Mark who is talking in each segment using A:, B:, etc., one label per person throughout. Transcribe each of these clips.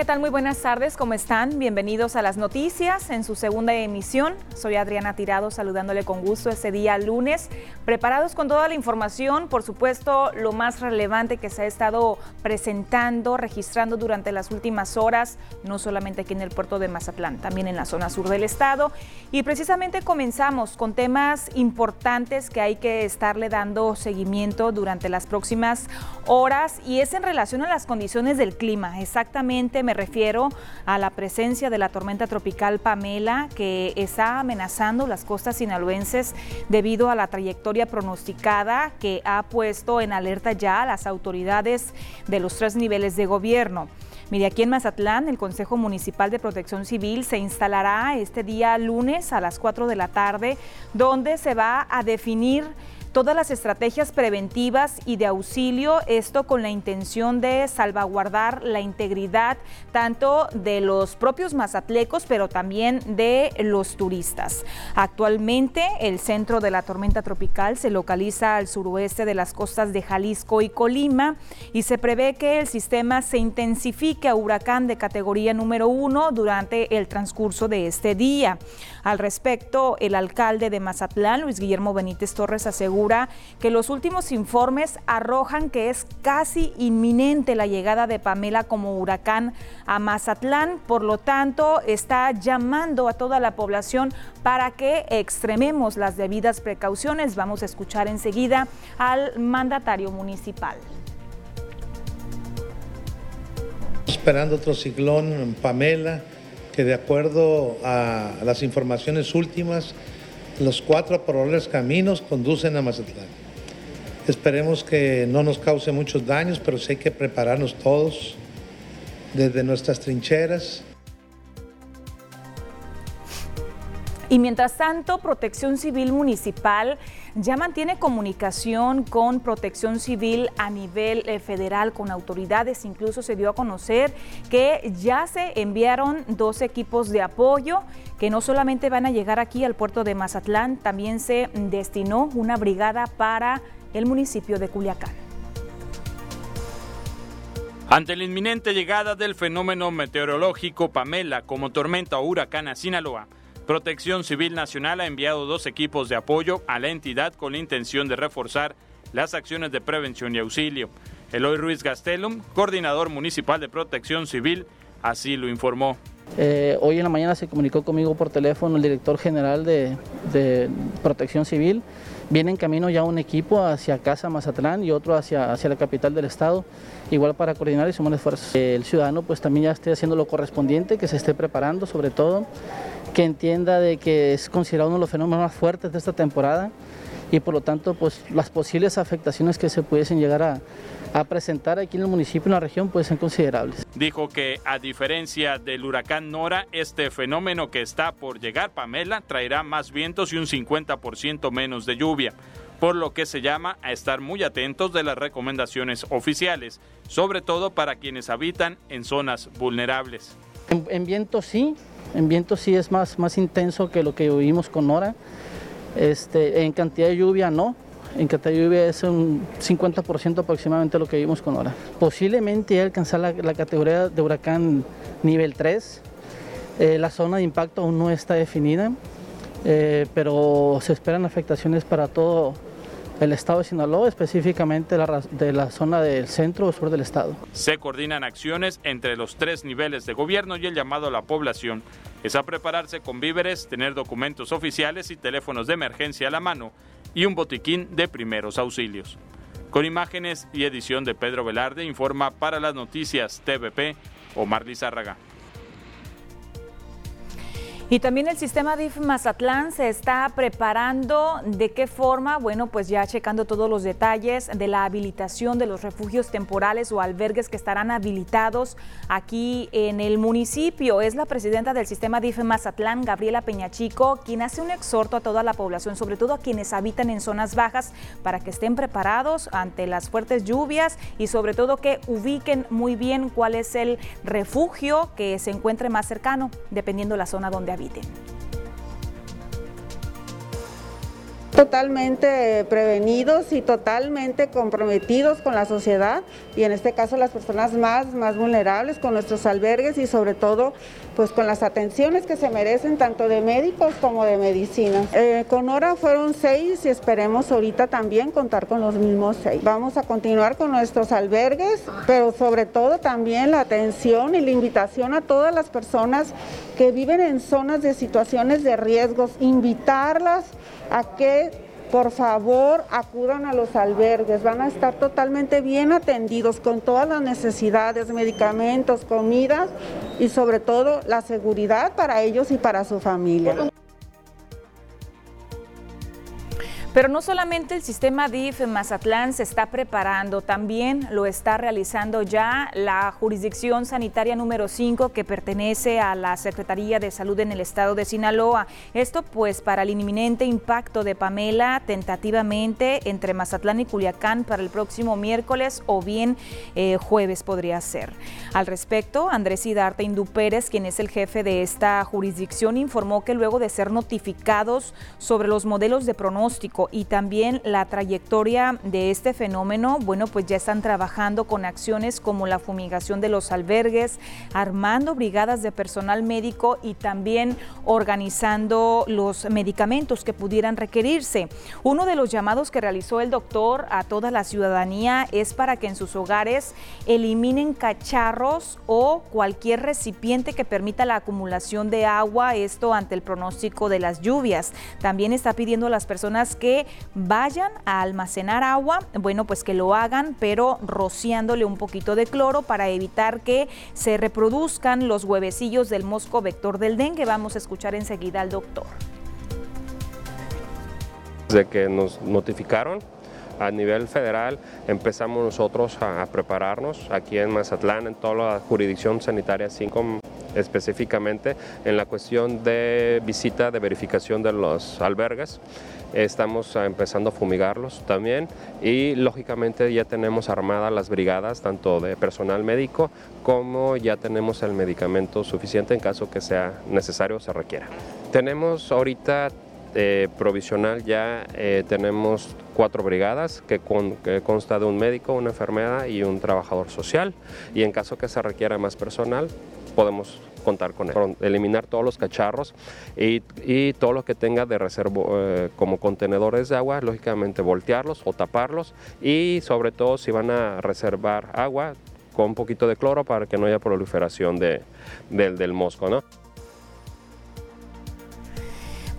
A: ¿qué tal? Muy buenas tardes, ¿cómo están? Bienvenidos a las noticias en su segunda emisión. Soy Adriana Tirado saludándole con gusto este día lunes, preparados con toda la información, por supuesto, lo más relevante que se ha estado presentando, registrando durante las últimas horas, no solamente aquí en el puerto de Mazatlán, también en la zona sur del estado. Y precisamente comenzamos con temas importantes que hay que estarle dando seguimiento durante las próximas horas y es en relación a las condiciones del clima, exactamente me refiero a la presencia de la tormenta tropical Pamela que está amenazando las costas sinaloenses debido a la trayectoria pronosticada que ha puesto en alerta ya las autoridades de los tres niveles de gobierno. Mire, aquí en Mazatlán, el Consejo Municipal de Protección Civil se instalará este día lunes a las 4 de la tarde, donde se va a definir todas las estrategias preventivas y de auxilio, esto con la intención de salvaguardar la integridad tanto de los propios mazatlecos, pero también de los turistas. Actualmente el centro de la tormenta tropical se localiza al suroeste de las costas de Jalisco y Colima y se prevé que el sistema se intensifique a huracán de categoría número uno durante el transcurso de este día. Al respecto, el alcalde de Mazatlán, Luis Guillermo Benítez Torres, asegura que los últimos informes arrojan que es casi inminente la llegada de Pamela como huracán a Mazatlán. Por lo tanto, está llamando a toda la población para que extrememos las debidas precauciones. Vamos a escuchar enseguida al mandatario municipal.
B: Esperando otro ciclón, Pamela que de acuerdo a las informaciones últimas, los cuatro probables caminos conducen a Mazatlán. Esperemos que no nos cause muchos daños, pero sí hay que prepararnos todos desde nuestras trincheras
A: Y mientras tanto, Protección Civil Municipal ya mantiene comunicación con Protección Civil a nivel eh, federal, con autoridades. Incluso se dio a conocer que ya se enviaron dos equipos de apoyo que no solamente van a llegar aquí al puerto de Mazatlán, también se destinó una brigada para el municipio de Culiacán.
C: Ante la inminente llegada del fenómeno meteorológico Pamela como tormenta o huracán a Sinaloa, Protección Civil Nacional ha enviado dos equipos de apoyo a la entidad con la intención de reforzar las acciones de prevención y auxilio. Eloy Ruiz Gastelum, coordinador municipal de Protección Civil, así lo informó.
D: Eh, hoy en la mañana se comunicó conmigo por teléfono el director general de, Protección Civil. Viene en camino ya un equipo hacia Casa Mazatlán y otro hacia, hacia la capital del estado, igual para coordinar y sumar esfuerzos. El ciudadano pues también ya esté haciendo lo correspondiente, que se esté preparando sobre todo que entienda de que es considerado uno de los fenómenos más fuertes de esta temporada y por lo tanto pues las posibles afectaciones que se pudiesen llegar a, presentar aquí en el municipio en la región pueden ser considerables.
C: Dijo que a diferencia del huracán Nora, este fenómeno que está por llegar, Pamela, traerá más vientos y un 50% menos de lluvia, por lo que se llama a estar muy atentos de las recomendaciones oficiales, sobre todo para quienes habitan en zonas vulnerables.
D: En, en viento sí, en viento sí es más, más intenso que lo que vivimos con Nora. Este, en cantidad de lluvia no, en cantidad de lluvia es un 50% aproximadamente lo que vimos con Nora. Posiblemente alcanzar la, la categoría de huracán nivel 3. Eh, la zona de impacto aún no está definida, eh, pero se esperan afectaciones para todo el estado de Sinaloa, específicamente de la zona del centro o sur del estado.
C: Se coordinan acciones entre los tres niveles de gobierno y el llamado a la población es a prepararse con víveres, tener documentos oficiales y teléfonos de emergencia a la mano y un botiquín de primeros auxilios. Con imágenes y edición de Pedro Velarde, informa para las noticias TVP Omar Lizárraga.
A: Y también el sistema DIF Mazatlán se está preparando. ¿De qué forma? Bueno, pues ya checando todos los detalles de la habilitación de los refugios temporales o albergues que estarán habilitados aquí en el municipio. Es la presidenta del sistema DIF Mazatlán, Gabriela Peñachico, quien hace un exhorto a toda la población, sobre todo a quienes habitan en zonas bajas, para que estén preparados ante las fuertes lluvias y sobre todo que ubiquen muy bien cuál es el refugio que se encuentre más cercano, dependiendo de la zona donde
E: totalmente prevenidos y totalmente comprometidos con la sociedad y en este caso las personas más, más vulnerables con nuestros albergues y sobre todo pues con las atenciones que se merecen tanto de médicos como de medicina. Eh, con hora fueron seis y esperemos ahorita también contar con los mismos seis. Vamos a continuar con nuestros albergues, pero sobre todo también la atención y la invitación a todas las personas que viven en zonas de situaciones de riesgos, invitarlas a que por favor acudan a los albergues, van a estar totalmente bien atendidos con todas las necesidades, medicamentos, comidas y sobre todo la seguridad para ellos y para su familia.
A: Pero no solamente el sistema DIF en Mazatlán se está preparando, también lo está realizando ya la jurisdicción sanitaria número 5 que pertenece a la Secretaría de Salud en el estado de Sinaloa. Esto pues para el inminente impacto de Pamela tentativamente entre Mazatlán y Culiacán para el próximo miércoles o bien eh, jueves podría ser. Al respecto, Andrés Hidarte Indú Pérez, quien es el jefe de esta jurisdicción, informó que luego de ser notificados sobre los modelos de pronóstico y también la trayectoria de este fenómeno, bueno, pues ya están trabajando con acciones como la fumigación de los albergues, armando brigadas de personal médico y también organizando los medicamentos que pudieran requerirse. Uno de los llamados que realizó el doctor a toda la ciudadanía es para que en sus hogares eliminen cacharros o cualquier recipiente que permita la acumulación de agua, esto ante el pronóstico de las lluvias. También está pidiendo a las personas que vayan a almacenar agua, bueno, pues que lo hagan, pero rociándole un poquito de cloro para evitar que se reproduzcan los huevecillos del mosco vector del dengue. Vamos a escuchar enseguida al doctor.
F: Desde que nos notificaron, a nivel federal empezamos nosotros a, prepararnos aquí en Mazatlán, en toda la jurisdicción sanitaria 5 específicamente, en la cuestión de visita de verificación de los albergues. Estamos empezando a fumigarlos también y lógicamente ya tenemos armadas las brigadas tanto de personal médico como ya tenemos el medicamento suficiente en caso que sea necesario o se requiera. Tenemos ahorita eh, provisional ya eh, tenemos cuatro brigadas que, que, consta de un médico, una enfermera y un trabajador social y en caso que se requiera más personal podemos contar con él. Eliminar todos los cacharros y, todo lo que tenga de reservo eh, como contenedores de agua, lógicamente voltearlos o taparlos y sobre todo si van a reservar agua con un poquito de cloro para que no haya proliferación de, del, mosco.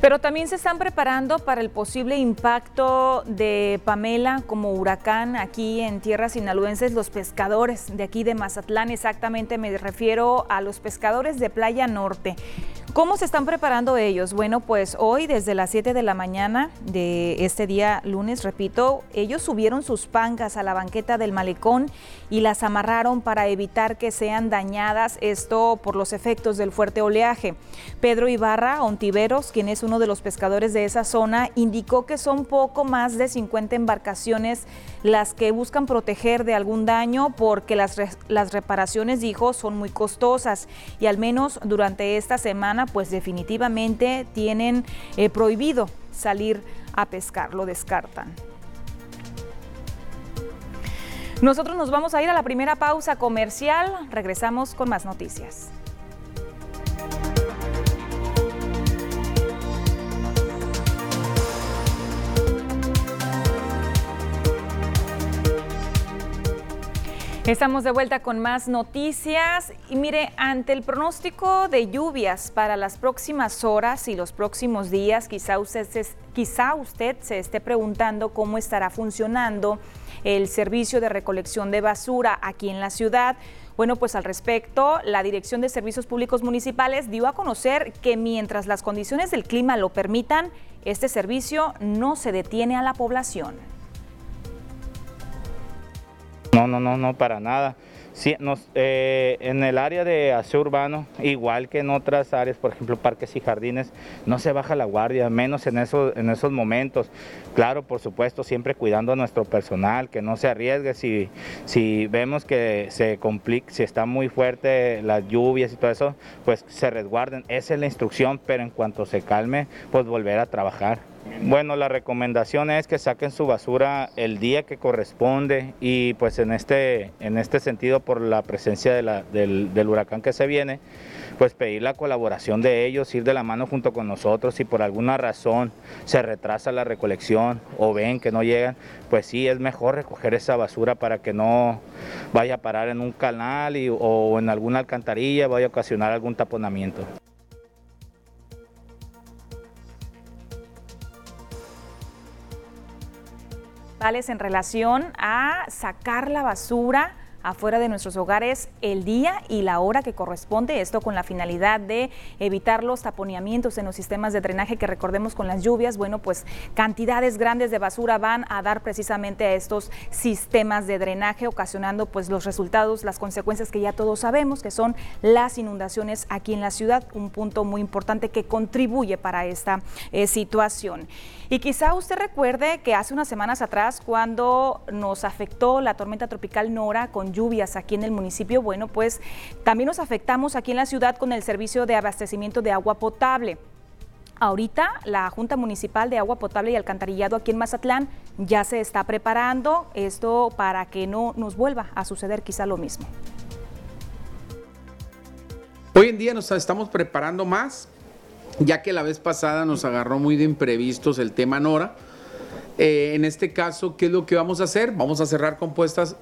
A: Pero también se están preparando para el posible impacto de Pamela como huracán aquí en tierras sinaloenses, los pescadores de aquí de Mazatlán, exactamente me refiero a los pescadores de Playa Norte. ¿Cómo se están preparando ellos? Bueno, pues hoy desde las 7 de la mañana de este día lunes, repito, ellos subieron sus pancas a la banqueta del malecón y las amarraron para evitar que sean dañadas, esto por los efectos del fuerte oleaje. Pedro Ibarra Ontiveros, quien es uno de los pescadores de esa zona, indicó que son poco más de 50 embarcaciones las que buscan proteger de algún daño porque las, las reparaciones, dijo, son muy costosas y al menos durante esta semana pues definitivamente tienen eh, prohibido salir a pescar, lo descartan. Nosotros nos vamos a ir a la primera pausa comercial, regresamos con más noticias. Estamos de vuelta con más noticias y mire, ante el pronóstico de lluvias para las próximas horas y los próximos días, quizá usted se, quizá usted se esté preguntando cómo estará funcionando el servicio de recolección de basura aquí en la ciudad. Bueno, pues al respecto, la Dirección de Servicios Públicos Municipales dio a conocer que mientras las condiciones del clima lo permitan, este servicio no se detiene a la población.
G: No, no, no, no, para nada. Sí, nos, eh, en el área de aseo urbano, igual que en otras áreas, por ejemplo parques y jardines, no se baja la guardia, menos en, eso, en esos momentos. Claro, por supuesto, siempre cuidando a nuestro personal, que no se arriesgue si, si vemos que se complica, si está muy fuerte las lluvias y todo eso, pues se resguarden. Esa es la instrucción, pero en cuanto se calme, pues volver a trabajar. Bueno, la recomendación es que saquen su basura el día que corresponde y pues en este, en este sentido por la presencia del, del huracán que se viene, pues pedir la colaboración de ellos, ir de la mano junto con nosotros, si por alguna razón se retrasa la recolección o ven que no llegan, pues sí, es mejor recoger esa basura para que no vaya a parar en un canal o en alguna alcantarilla, vaya a ocasionar algún taponamiento.
A: En relación a sacar la basura afuera de nuestros hogares el día y la hora que corresponde, esto con la finalidad de evitar los taponeamientos en los sistemas de drenaje que recordemos con las lluvias, bueno, pues cantidades grandes de basura van a dar precisamente a estos sistemas de drenaje, ocasionando pues los resultados, las consecuencias que ya todos sabemos, que son las inundaciones aquí en la ciudad, un punto muy importante que contribuye para esta eh, situación. Y quizá usted recuerde que hace unas semanas atrás, cuando nos afectó la tormenta tropical Nora con lluvias aquí en el municipio, bueno, pues también nos afectamos aquí en la ciudad con el servicio de abastecimiento de agua potable. Ahorita la Junta Municipal de Agua Potable y Alcantarillado aquí en Mazatlán ya se está preparando esto para que no nos vuelva a suceder quizá lo mismo.
H: Hoy en día nos estamos preparando más ya que la vez pasada nos agarró muy de imprevistos el tema Nora. Eh, en este caso, ¿qué es lo que vamos a hacer? Vamos a cerrar con,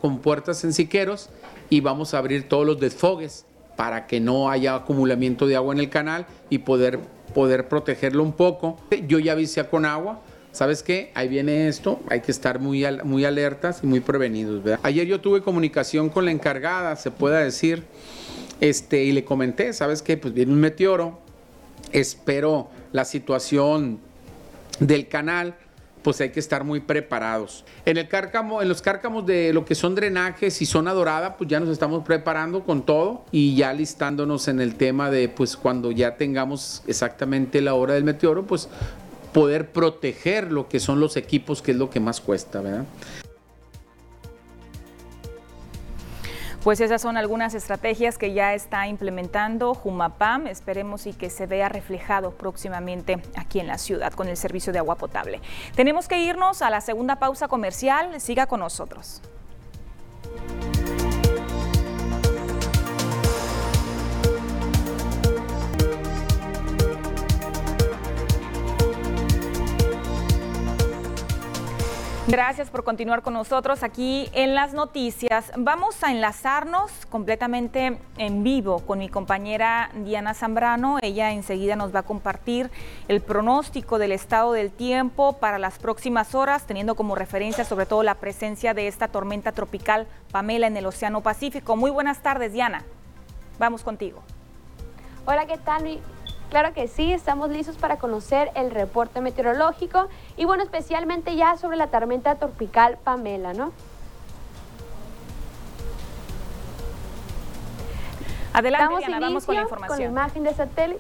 H: con puertas en siqueros y vamos a abrir todos los desfogues para que no haya acumulamiento de agua en el canal y poder, poder protegerlo un poco. Yo ya avisé con agua. ¿Sabes qué? Ahí viene esto, hay que estar muy, muy alertas y muy prevenidos. Ayer yo tuve comunicación con la encargada, se pueda decir, este, y le comenté, ¿sabes qué? Pues viene un meteoro, espero la situación del canal, pues hay que estar muy preparados. En el cárcamo, en los cárcamos de lo que son drenajes y zona dorada, pues ya nos estamos preparando con todo y ya listándonos en el tema de pues cuando ya tengamos exactamente la hora del meteoro, pues poder proteger lo que son los equipos, que es lo que más cuesta, ¿verdad?
A: Pues esas son algunas estrategias que ya está implementando Jumapam. Esperemos y que se vea reflejado próximamente aquí en la ciudad con el servicio de agua potable. Tenemos que irnos a la segunda pausa comercial. Siga con nosotros. Gracias por continuar con nosotros aquí en las noticias. Vamos a enlazarnos completamente en vivo con mi compañera Diana Zambrano. Ella enseguida nos va a compartir el pronóstico del estado del tiempo para las próximas horas, teniendo como referencia sobre todo la presencia de esta tormenta tropical Pamela en el Océano Pacífico. Muy buenas tardes, Diana. Vamos contigo.
I: Hola, ¿qué tal? Claro que sí, estamos listos para conocer el reporte meteorológico y bueno, especialmente ya sobre la tormenta tropical Pamela, ¿no?
A: Adelante, Diana, vamos con la información.
I: Con la imagen de satélite.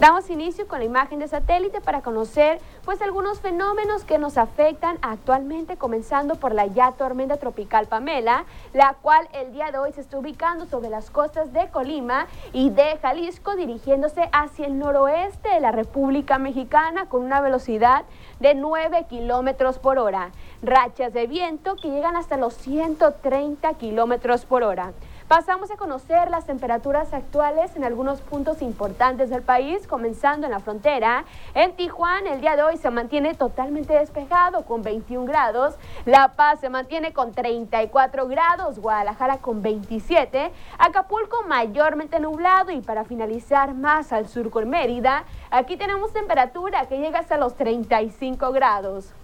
I: Damos inicio con la imagen de satélite para conocer pues algunos fenómenos que nos afectan actualmente, comenzando por la ya tormenta tropical Pamela, la cual el día de hoy se está ubicando sobre las costas de Colima y de Jalisco, dirigiéndose hacia el noroeste de la República Mexicana con una velocidad de 9 kilómetros por hora. Rachas de viento que llegan hasta los 130 kilómetros por hora. Pasamos a conocer las temperaturas actuales en algunos puntos importantes del país, comenzando en la frontera. En Tijuana el día de hoy se mantiene totalmente despejado con 21 grados. La Paz se mantiene con 34 grados. Guadalajara con 27. Acapulco mayormente nublado y para finalizar más al sur con Mérida, aquí tenemos temperatura que llega hasta los 35 grados.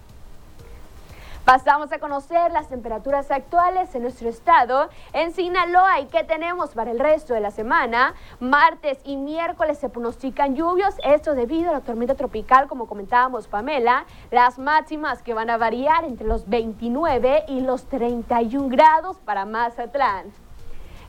I: Pasamos a conocer las temperaturas actuales en nuestro estado. En Sinaloa, ¿y qué tenemos para el resto de la semana? Martes y miércoles se pronostican lluvios, esto debido a la tormenta tropical, como comentábamos Pamela. Las máximas que van a variar entre los 29 y los 31 grados para Mazatlán.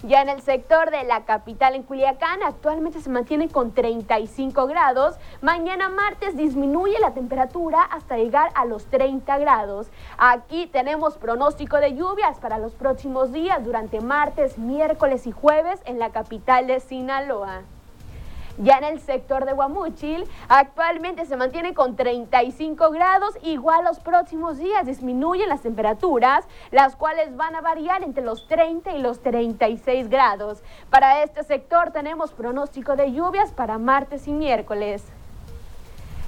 I: Ya en el sector de la capital en Culiacán actualmente se mantiene con 35 grados. Mañana martes disminuye la temperatura hasta llegar a los 30 grados. Aquí tenemos pronóstico de lluvias para los próximos días durante martes, miércoles y jueves en la capital de Sinaloa. Ya en el sector de Guamuchil, actualmente se mantiene con 35 grados, igual los próximos días disminuyen las temperaturas, las cuales van a variar entre los 30 y los 36 grados. Para este sector tenemos pronóstico de lluvias para martes y miércoles.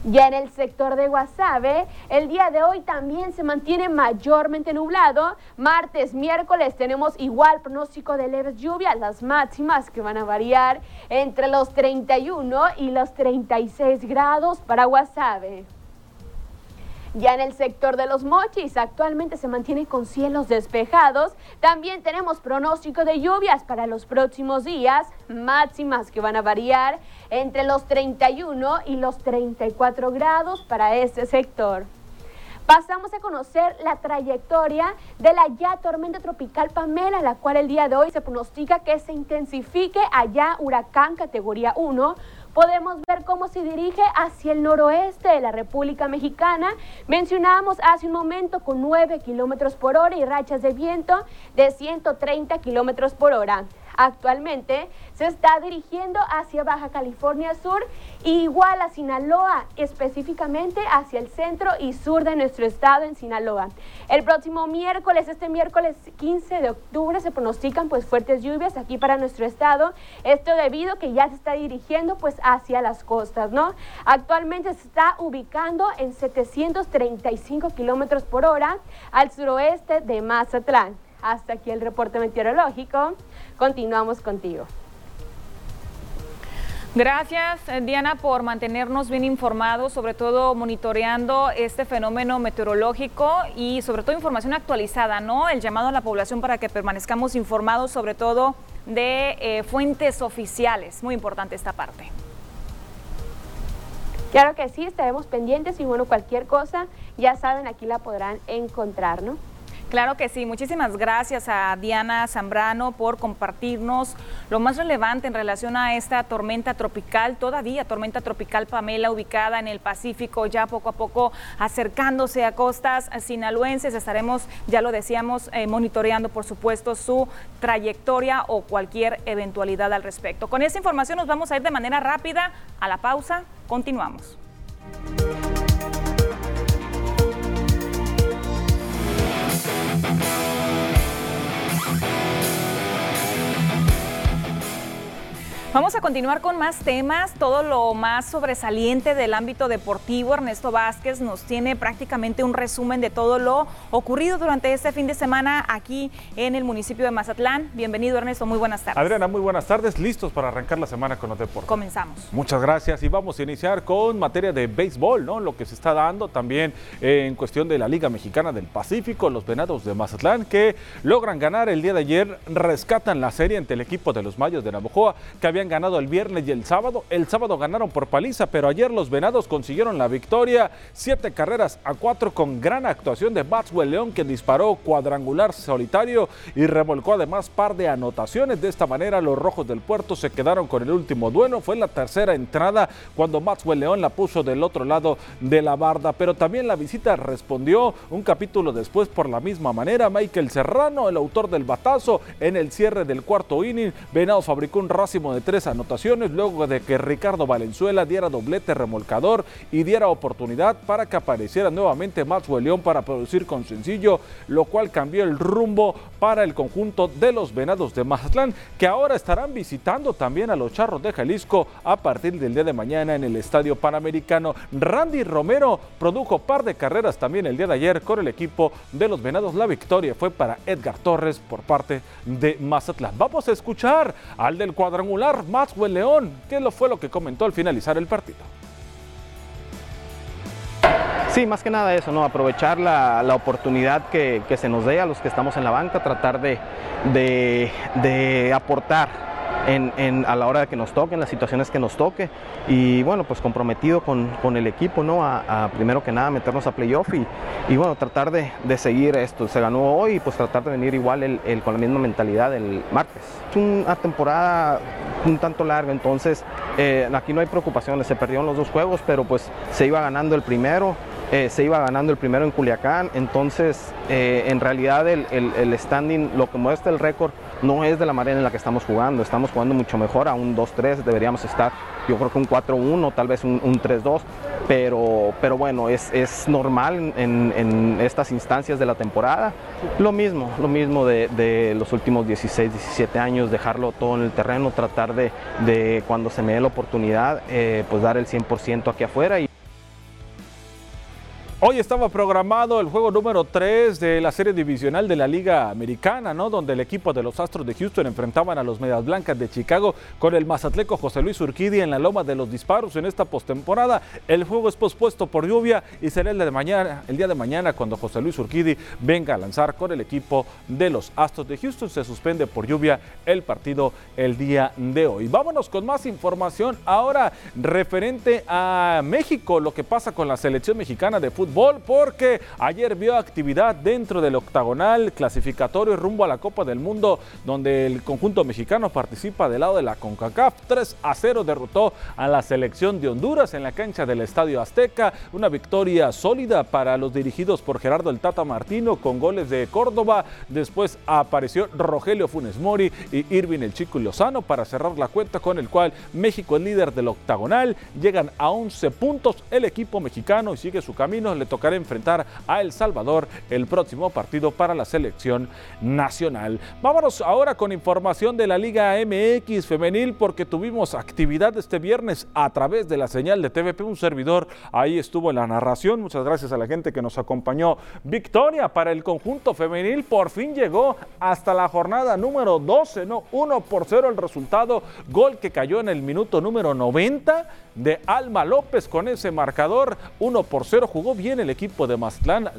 I: Ya en el sector de Guasave, el día de hoy también se mantiene mayormente nublado. Martes, miércoles tenemos igual pronóstico de leves lluvias, las máximas que van a variar entre los 31 y los 36 grados para Guasave. Ya en el sector de los mochis, actualmente se mantiene con cielos despejados. También tenemos pronóstico de lluvias para los próximos días, máximas que van a variar entre los 31 y los 34 grados para este sector. Pasamos a conocer la trayectoria de la ya tormenta tropical Pamela, la cual el día de hoy se pronostica que se intensifique allá huracán categoría 1 podemos ver cómo se dirige hacia el noroeste de la República Mexicana. Mencionábamos hace un momento con 9 kilómetros por hora y rachas de viento de 130 kilómetros por hora. Actualmente se está dirigiendo hacia Baja California Sur igual a Sinaloa, específicamente hacia el centro y sur de nuestro estado en Sinaloa. El próximo miércoles, este miércoles 15 de octubre, se pronostican pues fuertes lluvias aquí para nuestro estado. Esto debido a que ya se está dirigiendo pues hacia las costas, ¿no? Actualmente se está ubicando en 735 kilómetros por hora al suroeste de Mazatlán. Hasta aquí el reporte meteorológico. Continuamos contigo.
A: Gracias, eh, Diana, por mantenernos bien informados, sobre todo monitoreando este fenómeno meteorológico y sobre todo información actualizada, ¿no? El llamado a la población para que permanezcamos informados, sobre todo de eh, fuentes oficiales. Muy importante esta parte.
I: Claro que sí, estaremos pendientes y bueno, cualquier cosa, ya saben, aquí la podrán encontrar, ¿no?
A: Claro que sí, muchísimas gracias a Diana Zambrano por compartirnos lo más relevante en relación a esta tormenta tropical, todavía tormenta tropical Pamela ubicada en el Pacífico, ya poco a poco acercándose a costas sinaloenses. Estaremos, ya lo decíamos, eh, monitoreando por supuesto su trayectoria o cualquier eventualidad al respecto. Con esta información nos vamos a ir de manera rápida a la pausa. Continuamos. Vamos a continuar con más temas, todo lo más sobresaliente del ámbito deportivo. Ernesto Vázquez nos tiene prácticamente un resumen de todo lo ocurrido durante este fin de semana aquí en el municipio de Mazatlán. Bienvenido Ernesto, muy buenas tardes.
J: Adriana, muy buenas tardes, listos para arrancar la semana con los deportes.
A: Comenzamos.
J: Muchas gracias y vamos a iniciar con materia de béisbol, ¿no? Lo que se está dando también en cuestión de la Liga Mexicana del Pacífico, los Venados de Mazatlán que logran ganar el día de ayer, rescatan la serie ante el equipo de los Mayos de Navojoa que habían ganado el viernes y el sábado. El sábado ganaron por paliza, pero ayer los Venados consiguieron la victoria. Siete carreras a cuatro con gran actuación de Maxwell León, que disparó cuadrangular solitario y revolcó además par de anotaciones. De esta manera, los Rojos del Puerto se quedaron con el último duelo. Fue la tercera entrada cuando Maxwell León la puso del otro lado de la barda, pero también la visita respondió un capítulo después por la misma manera. Michael Serrano, el autor del batazo, en el cierre del cuarto inning, Venados fabricó un racimo de tres anotaciones luego de que Ricardo Valenzuela diera doblete remolcador y diera oportunidad para que apareciera nuevamente Maxwell León para producir con sencillo, lo cual cambió el rumbo para el conjunto de los Venados de Mazatlán, que ahora estarán visitando también a los Charros de Jalisco a partir del día de mañana en el Estadio Panamericano. Randy Romero produjo par de carreras también el día de ayer con el equipo de los Venados. La victoria fue para Edgar Torres por parte de Mazatlán. Vamos a escuchar al del cuadrangular Maxwell León, que lo fue lo que comentó al finalizar el partido.
K: Sí, más que nada eso, ¿no? aprovechar la, la oportunidad que, que, se nos dé a los que estamos en la banca, tratar de, de, de aportar en, en, a la hora que nos toque, en las situaciones que nos toque. Y bueno, pues comprometido con, con el equipo, ¿no? A, a, primero que nada meternos a playoff y, y bueno, tratar de, de, seguir esto. Se ganó hoy, pues tratar de venir igual el, el, con la misma mentalidad el martes. Es una temporada un tanto larga, entonces eh, aquí no hay preocupaciones. Se perdieron los dos juegos, pero pues se iba ganando el primero. Eh, se iba ganando el primero en Culiacán, entonces eh, en realidad el, el, el, standing, lo que muestra el récord, no es de la manera en la que estamos jugando, estamos jugando mucho mejor, a un 2-3 deberíamos estar yo creo que un 4-1, tal vez un, 3-2, pero, pero bueno, es, es normal en, en, estas instancias de la temporada. Lo mismo, lo mismo de, de, los últimos 16, 17 años, dejarlo todo en el terreno, tratar de, de cuando se me dé la oportunidad, eh, pues dar el 100% aquí afuera. Y
J: Hoy estaba programado el juego número 3 de la serie divisional de la Liga Americana, ¿no? Donde el equipo de los Astros de Houston enfrentaban a los Medias Blancas de Chicago con el Mazatleco José Luis Urquidi en la loma de los disparos en esta postemporada. El juego es pospuesto por lluvia y será el, de mañana, el día de mañana cuando José Luis Urquidi venga a lanzar con el equipo de los Astros de Houston. Se suspende por lluvia el partido el día de hoy. Vámonos con más información ahora referente a México, lo que pasa con la selección mexicana de fútbol porque ayer vio actividad dentro del octagonal clasificatorio rumbo a la Copa del Mundo donde el conjunto mexicano participa del lado de la CONCACAF. 3 a 0 derrotó a la selección de Honduras en la cancha del Estadio Azteca. Una victoria sólida para los dirigidos por Gerardo el Tata Martino con goles de Córdoba. Después apareció Rogelio Funes Mori y Irving el Chico Lozano para cerrar la cuenta con el cual México es líder del octagonal. Llegan a 11 puntos el equipo mexicano y sigue su camino le tocará enfrentar a El Salvador el próximo partido para la selección nacional. Vámonos ahora con información de la Liga MX femenil porque tuvimos actividad este viernes a través de la señal de TVP, un servidor ahí estuvo en la narración. Muchas gracias a la gente que nos acompañó. Victoria para el conjunto femenil por fin llegó hasta la jornada número 12, ¿no? 1 por 0 el resultado, gol que cayó en el minuto número 90 de Alma López con ese marcador, 1 por 0, jugó bien el equipo de Mazatlán,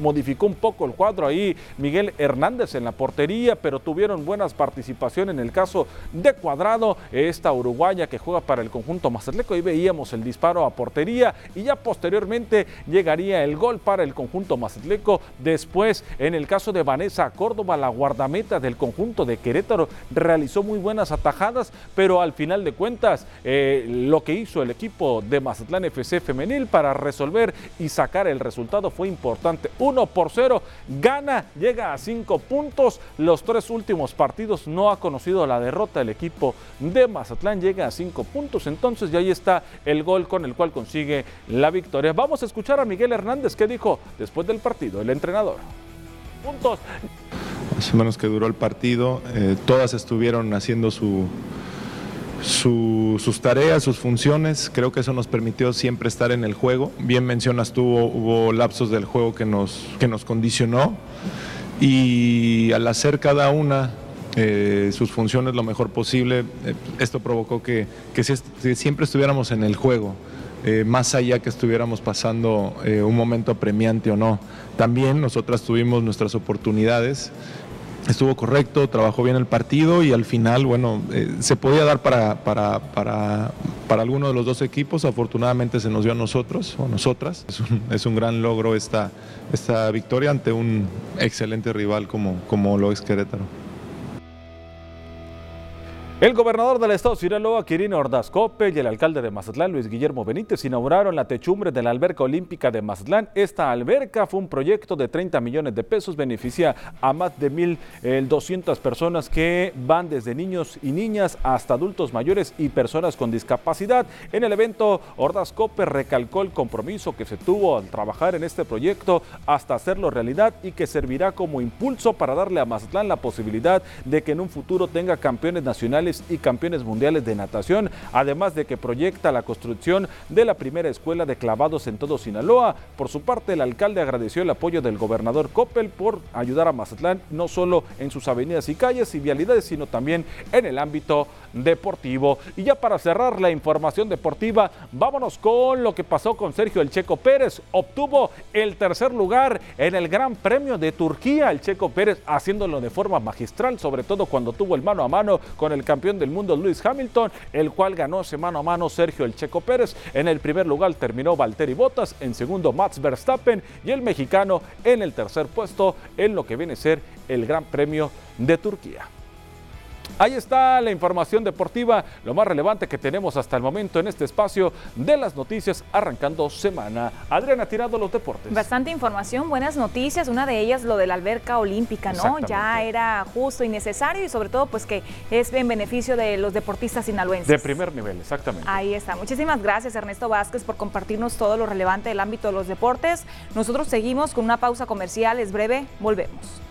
J: modificó un poco el cuadro ahí Miguel Hernández en la portería, pero tuvieron buenas participaciones en el caso de Cuadrado, esta uruguaya que juega para el conjunto Mazatleco, ahí veíamos el disparo a portería y ya posteriormente llegaría el gol para el conjunto Mazatleco, después en el caso de Vanessa Córdoba, la guardameta del conjunto de Querétaro, realizó muy buenas atajadas, pero al final de cuentas eh, lo que hizo el equipo de Mazatlán FC femenil para resolver y sacar el resultado fue importante. 1 por 0, gana, llega a 5 puntos. Los tres últimos partidos no ha conocido la derrota el equipo de Mazatlán, llega a 5 puntos. Entonces ya ahí está el gol con el cual consigue la victoria. Vamos a escuchar a Miguel Hernández que dijo después del partido, el entrenador. Puntos.
L: Más o menos que duró el partido, eh, todas estuvieron haciendo su, sus tareas, sus funciones. Creo que eso nos permitió siempre estar en el juego. Bien mencionas tú, hubo lapsos del juego que nos, que nos condicionó y al hacer cada una eh, sus funciones lo mejor posible, eh, esto provocó que, siempre estuviéramos en el juego. Eh, más allá que estuviéramos pasando un momento apremiante o no. También nosotras tuvimos nuestras oportunidades estuvo correcto, trabajó bien el partido y al final, bueno, eh, se podía dar para, para, para, para, alguno de los dos equipos, afortunadamente se nos dio a nosotros o nosotras. Es un, es un gran logro esta, esta victoria ante un excelente rival como, como lo Querétaro.
J: El gobernador del estado Sinaloa, Quirino Ordaz Cope, y el alcalde de Mazatlán, Luis Guillermo Benítez, inauguraron la techumbre de la alberca olímpica de Mazatlán. Esta alberca fue un proyecto de 30 millones de pesos, beneficia a más de 1.200 personas que van desde niños y niñas hasta adultos mayores y personas con discapacidad. En el evento, Ordaz Cope recalcó el compromiso que se tuvo al trabajar en este proyecto hasta hacerlo realidad y que servirá como impulso para darle a Mazatlán la posibilidad de que en un futuro tenga campeones nacionales y campeones mundiales de natación, además de que proyecta la construcción de la primera escuela de clavados en todo Sinaloa. Por su parte, el alcalde agradeció el apoyo del gobernador Coppel por ayudar a Mazatlán no solo en sus avenidas y calles y vialidades, sino también en el ámbito deportivo. Y ya para cerrar la información deportiva, vámonos con lo que pasó con Sergio El Checo Pérez. Obtuvo el tercer lugar en el Gran Premio de Turquía. El Checo Pérez haciéndolo de forma magistral, sobre todo cuando tuvo el mano a mano con el campeón del mundo Luis Hamilton, el cual ganó ese mano a mano Sergio El Checo Pérez. En el primer lugar terminó Valtteri Bottas, en segundo Max Verstappen y el mexicano en el tercer puesto en lo que viene a ser el Gran Premio de Turquía. Ahí está la información deportiva, lo más relevante que tenemos hasta el momento en este espacio de las noticias arrancando semana. Adriana Tirado, los deportes.
A: Bastante información, buenas noticias, una de ellas lo de la alberca olímpica, ¿no? Ya era justo y necesario y sobre todo pues que es en beneficio de los deportistas sinaloenses.
J: De primer nivel, exactamente.
A: Ahí está. Muchísimas gracias Ernesto Vázquez por compartirnos todo lo relevante del ámbito de los deportes. Nosotros seguimos con una pausa comercial, es breve, volvemos.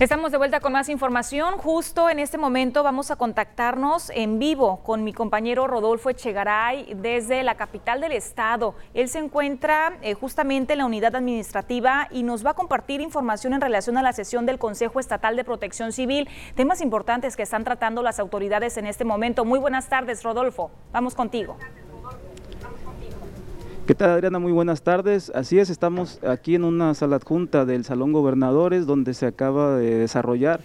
A: Estamos de vuelta con más información. Justo en este momento vamos a contactarnos en vivo con mi compañero Rodolfo Echegaray desde la capital del estado. Él se encuentra eh, justamente en la unidad administrativa y nos va a compartir información en relación a la sesión del Consejo Estatal de Protección Civil, temas importantes que están tratando las autoridades en este momento. Muy buenas tardes, Rodolfo. Vamos contigo.
M: ¿Qué tal Adriana? Muy buenas tardes. Así es, estamos aquí en una sala adjunta del Salón Gobernadores donde se acaba de desarrollar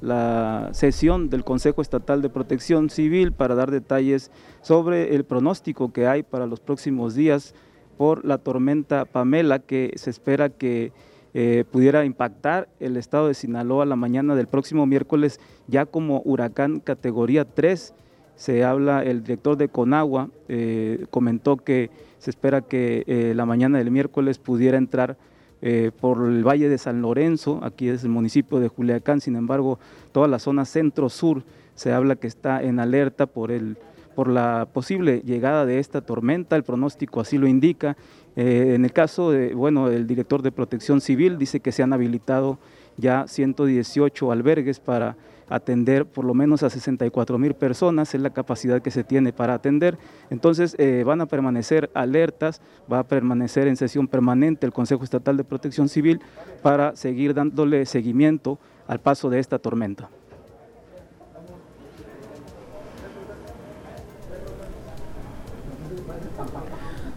M: la sesión del Consejo Estatal de Protección Civil para dar detalles sobre el pronóstico que hay para los próximos días por la tormenta Pamela que se espera que eh, pudiera impactar el estado de Sinaloa la mañana del próximo miércoles ya como huracán categoría 3. Se habla, el director de Conagua eh, comentó que se espera que eh, la mañana del miércoles pudiera entrar eh, por el Valle de San Lorenzo, aquí es el municipio de Juliacán, sin embargo, toda la zona centro-sur se habla que está en alerta por, el, por la posible llegada de esta tormenta, el pronóstico así lo indica. En el caso de, bueno, el director de Protección Civil dice que se han habilitado ya 118 albergues para atender por lo menos a 64 mil personas, es la capacidad que se tiene para atender. Entonces eh, van a permanecer alertas, va a permanecer en sesión permanente el Consejo Estatal de Protección Civil para seguir dándole seguimiento al paso de esta tormenta.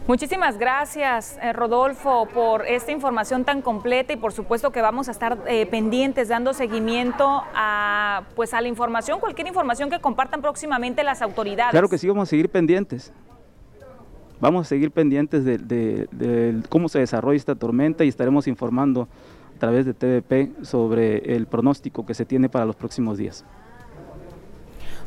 A: Muchísimas gracias, eh, Rodolfo, por esta información tan completa y por supuesto que vamos a estar eh, pendientes dando seguimiento a, pues, a la información, cualquier información que compartan próximamente las autoridades.
M: Claro que sí, vamos a seguir pendientes. Vamos a seguir pendientes de, de cómo se desarrolla esta tormenta y estaremos informando a través de TVP sobre el pronóstico que se tiene para los próximos días.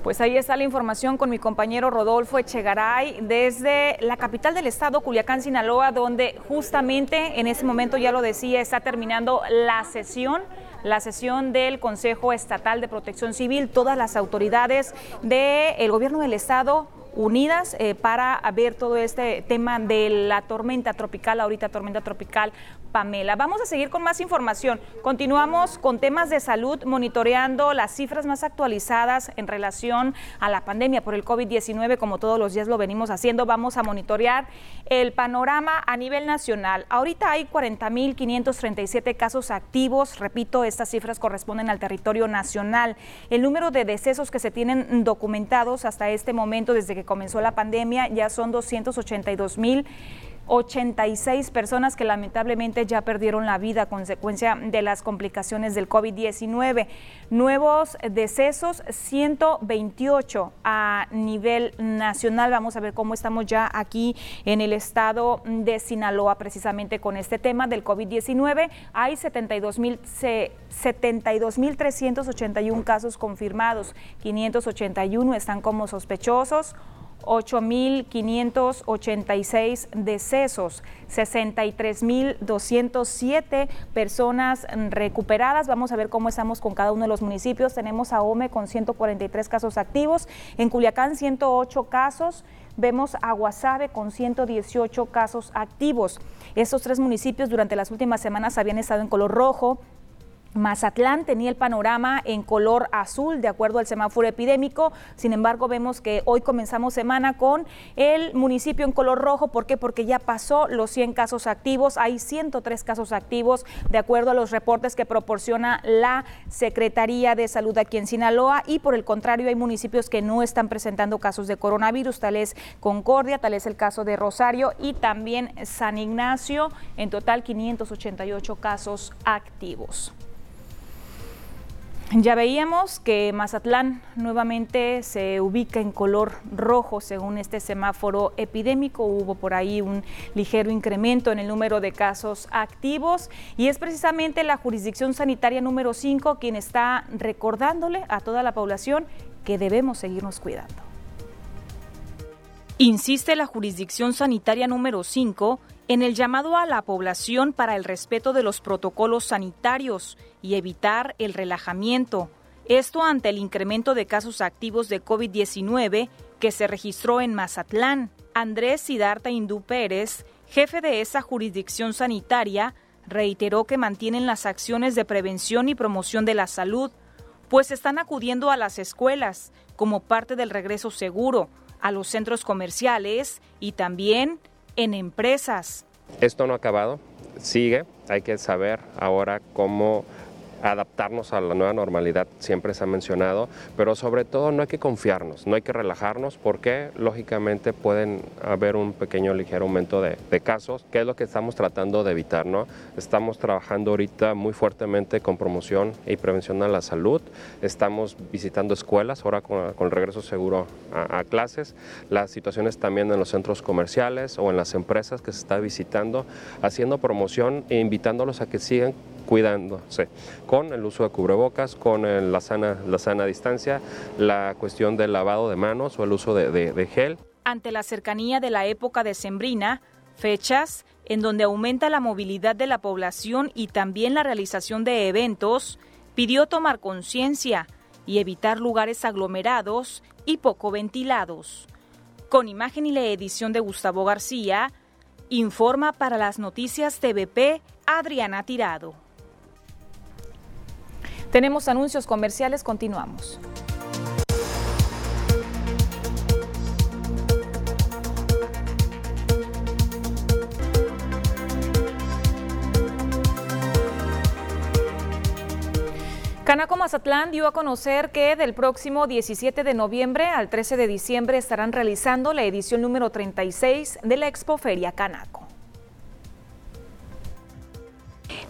A: Pues ahí está la información con mi compañero Rodolfo Echegaray desde la capital del estado, Culiacán, Sinaloa, donde justamente en ese momento, ya lo decía, está terminando la sesión la sesión del Consejo Estatal de Protección Civil, todas las autoridades del gobierno del estado unidas eh, para ver todo este tema de la tormenta tropical, ahorita tormenta tropical Pamela. Vamos a seguir con más información. Continuamos con temas de salud, monitoreando las cifras más actualizadas en relación a la pandemia por el COVID-19, como todos los días lo venimos haciendo. Vamos a monitorear el panorama a nivel nacional. Ahorita hay 40.537 casos activos. Repito, estas cifras corresponden al territorio nacional. El número de decesos que se tienen documentados hasta este momento, desde que comenzó la pandemia, ya son 282 mil 86 personas que lamentablemente ya perdieron la vida a consecuencia de las complicaciones del COVID-19. Nuevos decesos, 128 a nivel nacional. Vamos a ver cómo estamos ya aquí en el estado de Sinaloa precisamente con este tema del COVID-19. Hay 72.381 casos confirmados, 581 están como sospechosos. 8.586 decesos, 63.207 personas recuperadas. Vamos a ver cómo estamos con cada uno de los municipios. Tenemos a OME con 143 casos activos, en Culiacán 108 casos. Vemos a Guasave con 118 casos activos. Estos tres municipios durante las últimas semanas habían estado en color rojo, Mazatlán tenía el panorama en color azul de acuerdo al semáforo epidémico, sin embargo vemos que hoy comenzamos semana con el municipio en color rojo, ¿por qué? Porque ya pasó los 100 casos activos, hay 103 casos activos de acuerdo a los reportes que proporciona la Secretaría de Salud aquí en Sinaloa. Y por el contrario hay municipios que no están presentando casos de coronavirus, tal es Concordia, tal es el caso de Rosario y también San Ignacio, en total 588 casos activos. Ya veíamos que Mazatlán nuevamente se ubica en color rojo según este semáforo epidémico. Hubo por ahí un ligero incremento en el número de casos activos y es precisamente la jurisdicción sanitaria número 5 quien está recordándole a toda la población que debemos seguirnos cuidando. Insiste la jurisdicción sanitaria número 5 en el llamado a la población para el respeto de los protocolos sanitarios y evitar el relajamiento. Esto ante el incremento de casos activos de COVID-19 que se registró en Mazatlán. Andrés Sidarta Hindú Pérez, jefe de esa jurisdicción sanitaria, reiteró que mantienen las acciones de prevención y promoción de la salud, pues están acudiendo a las escuelas como parte del regreso seguro, a los centros comerciales y también en empresas.
F: Esto no ha acabado, sigue, hay que saber ahora cómo adaptarnos a la nueva normalidad, siempre se ha mencionado, pero sobre todo no hay que confiarnos, no hay que relajarnos porque lógicamente pueden haber un pequeño ligero aumento de, casos, que es lo que estamos tratando de evitar. ¿no? Estamos trabajando ahorita muy fuertemente con promoción y prevención a la salud, estamos visitando escuelas ahora con, regreso seguro a, a clases, las situaciones también en los centros comerciales o en las empresas que se está visitando, haciendo promoción e invitándolos a que sigan cuidándose con el uso de cubrebocas, con la, sana, la sana distancia, la cuestión del lavado de manos o el uso de, de gel.
A: Ante la cercanía de la época decembrina, fechas en donde aumenta la movilidad de la población y también la realización de eventos, pidió tomar conciencia y evitar lugares aglomerados y poco ventilados. Con imagen y la edición de Gustavo García, informa para las noticias TVP Adriana Tirado. Tenemos anuncios comerciales, continuamos. Canaco Mazatlán dio a conocer que del próximo 17 de noviembre al 13 de diciembre estarán realizando la edición número 36 de la Expo Feria Canaco.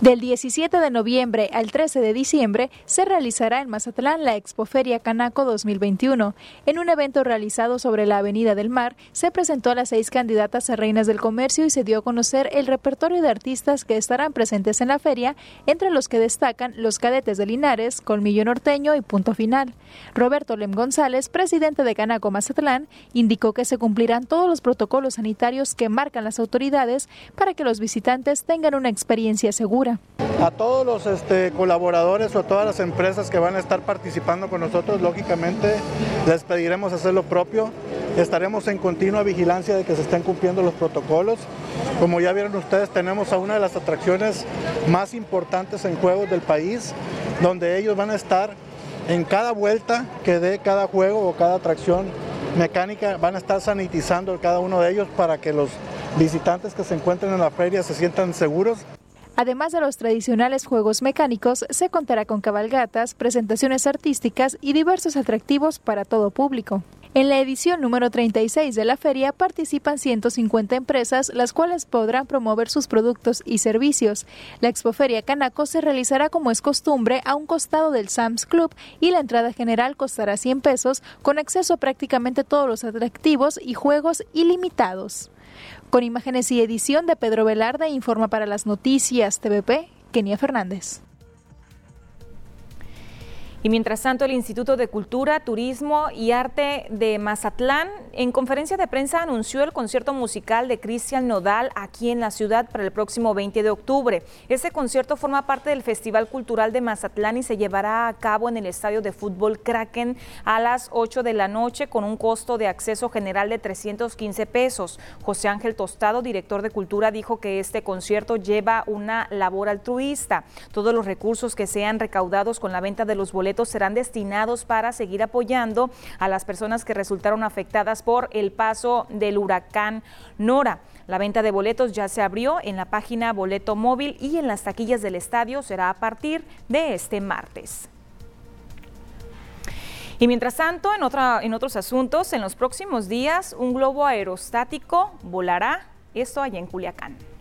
N: Del 17 de noviembre al 13 de diciembre se realizará en Mazatlán la Expoferia Canaco 2021. En un evento realizado sobre la Avenida del Mar, se presentó a las seis candidatas a reinas del comercio y se dio a conocer el repertorio de artistas que estarán presentes en la feria, entre los que destacan los cadetes de Linares, Colmillo Norteño y Punto Final. Roberto Lem González, presidente de Canaco Mazatlán, indicó que se cumplirán todos los protocolos sanitarios que marcan las autoridades para que los visitantes tengan una experiencia segura
O: a todos los este, colaboradores o a todas las empresas que van a estar participando con nosotros, lógicamente les pediremos hacer lo propio. Estaremos en continua vigilancia de que se estén cumpliendo los protocolos. Como ya vieron ustedes, tenemos a una de las atracciones más importantes en juegos del país, donde ellos van a estar en cada vuelta que dé cada juego o cada atracción mecánica, van a estar sanitizando cada uno de ellos para que los visitantes que se encuentren en la feria se sientan seguros.
N: Además de los tradicionales juegos mecánicos, se contará con cabalgatas, presentaciones artísticas y diversos atractivos para todo público. En la edición número 36 de la feria participan 150 empresas, las cuales podrán promover sus productos y servicios. La Expoferia Canaco se realizará como es costumbre a un costado del Sam's Club y la entrada general costará 100 pesos con acceso a prácticamente todos los atractivos y juegos ilimitados. Con imágenes y edición de Pedro Velarde, informa para las noticias TVP, Kenia Fernández.
A: Y mientras tanto, el Instituto de Cultura, Turismo y Arte de Mazatlán, en conferencia de prensa, anunció el concierto musical de Cristian Nodal aquí en la ciudad para el próximo 20 de octubre. Este concierto forma parte del Festival Cultural de Mazatlán y se llevará a cabo en el Estadio de Fútbol Kraken a las 8 de la noche con un costo de acceso general de 315 pesos. José Ángel Tostado, director de Cultura, dijo que este concierto lleva una labor altruista. Todos los recursos que sean recaudados con la venta de los boletos serán destinados para seguir apoyando a las personas que resultaron afectadas por el paso del huracán Nora. La venta de boletos ya se abrió en la página Boleto Móvil y en las taquillas del estadio será a partir de este martes. Y mientras tanto, en, en otros asuntos, en los próximos días, un globo aerostático volará, esto allá en Culiacán.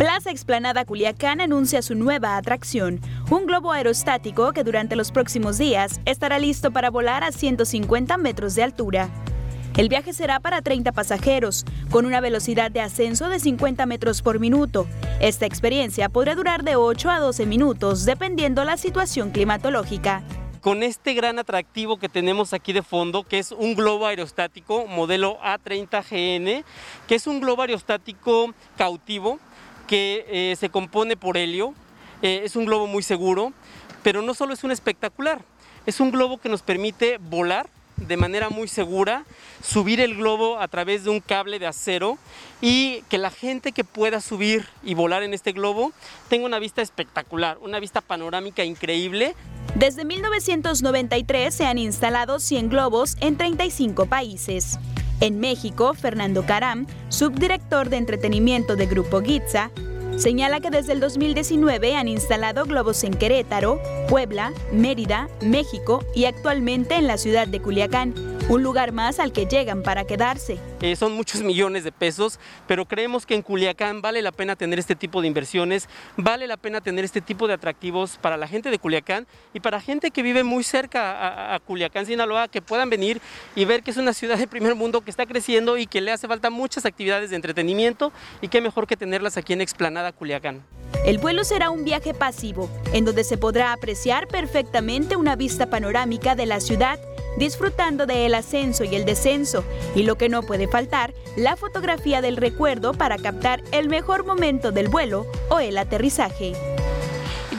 P: Plaza Explanada Culiacán anuncia su nueva atracción, un globo aerostático que durante los próximos días estará listo para volar a 150 metros de altura. El viaje será para 30 pasajeros, con una velocidad de ascenso de 50 metros por minuto. Esta experiencia podrá durar de 8 a 12 minutos, dependiendo la situación climatológica
Q: con este gran atractivo que tenemos aquí de fondo, que es un globo aerostático modelo A30GN, que es un globo aerostático cautivo que eh, se compone por helio. Eh, es un globo muy seguro, pero no solo es un espectacular, es un globo que nos permite volar de manera muy segura, subir el globo a través de un cable de acero y que la gente que pueda subir y volar en este globo tenga una vista espectacular, una vista panorámica increíble.
P: Desde 1993 se han instalado 100 globos en 35 países. En México, Fernando Caram, subdirector de entretenimiento de Grupo Gitza, Señala que desde el 2019 han instalado globos en Querétaro, Puebla, Mérida, México y actualmente en la ciudad de Culiacán, un lugar más al que llegan para quedarse.
Q: Eh, son muchos millones de pesos, pero creemos que en Culiacán vale la pena tener este tipo de inversiones, vale la pena tener este tipo de atractivos para la gente de Culiacán y para gente que vive muy cerca a, a Culiacán, Sinaloa, que puedan venir y ver que es una ciudad de primer mundo que está creciendo y que le hace falta muchas actividades de entretenimiento y qué mejor que tenerlas aquí en Explanada Culiacán.
P: El vuelo será un viaje pasivo, en donde se podrá apreciar perfectamente una vista panorámica de la ciudad, disfrutando del ascenso y el descenso, y lo que no puede faltar, la fotografía del recuerdo para captar el mejor momento del vuelo o el aterrizaje.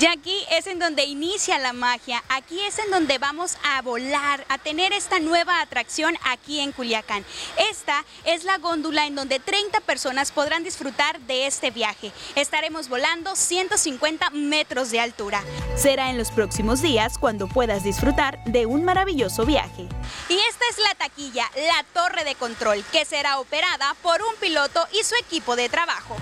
R: Y aquí es en donde inicia la magia, aquí es en donde vamos a volar, a tener esta nueva atracción aquí en Culiacán. Esta es la góndula en donde 30 personas podrán disfrutar de este viaje. Estaremos volando 150 metros de altura.
P: Será en los próximos días cuando puedas disfrutar de un maravilloso viaje.
R: Y esta es la taquilla, la torre de control, que será operada por un piloto y su equipo de trabajo.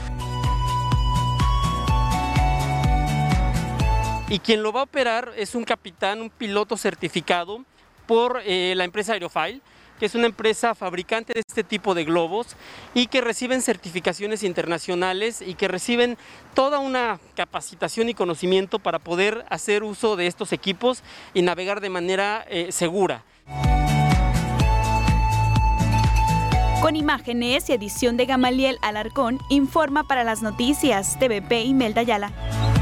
Q: Y quien lo va a operar es un capitán, un piloto certificado por eh, la empresa Aerofile, que es una empresa fabricante de este tipo de globos y que reciben certificaciones internacionales y que reciben toda una capacitación y conocimiento para poder hacer uso de estos equipos y navegar de manera eh, segura.
P: Con imágenes y edición de Gamaliel Alarcón, informa para las noticias TVP y Melda Yala.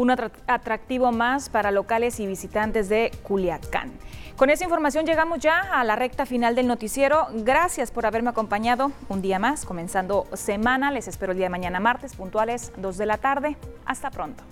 P: Un atractivo más para locales y visitantes de Culiacán. Con esa información llegamos ya a la recta final del noticiero. Gracias por haberme acompañado un día más, comenzando semana. Les espero el día de mañana martes, puntuales 2 de la tarde. Hasta pronto.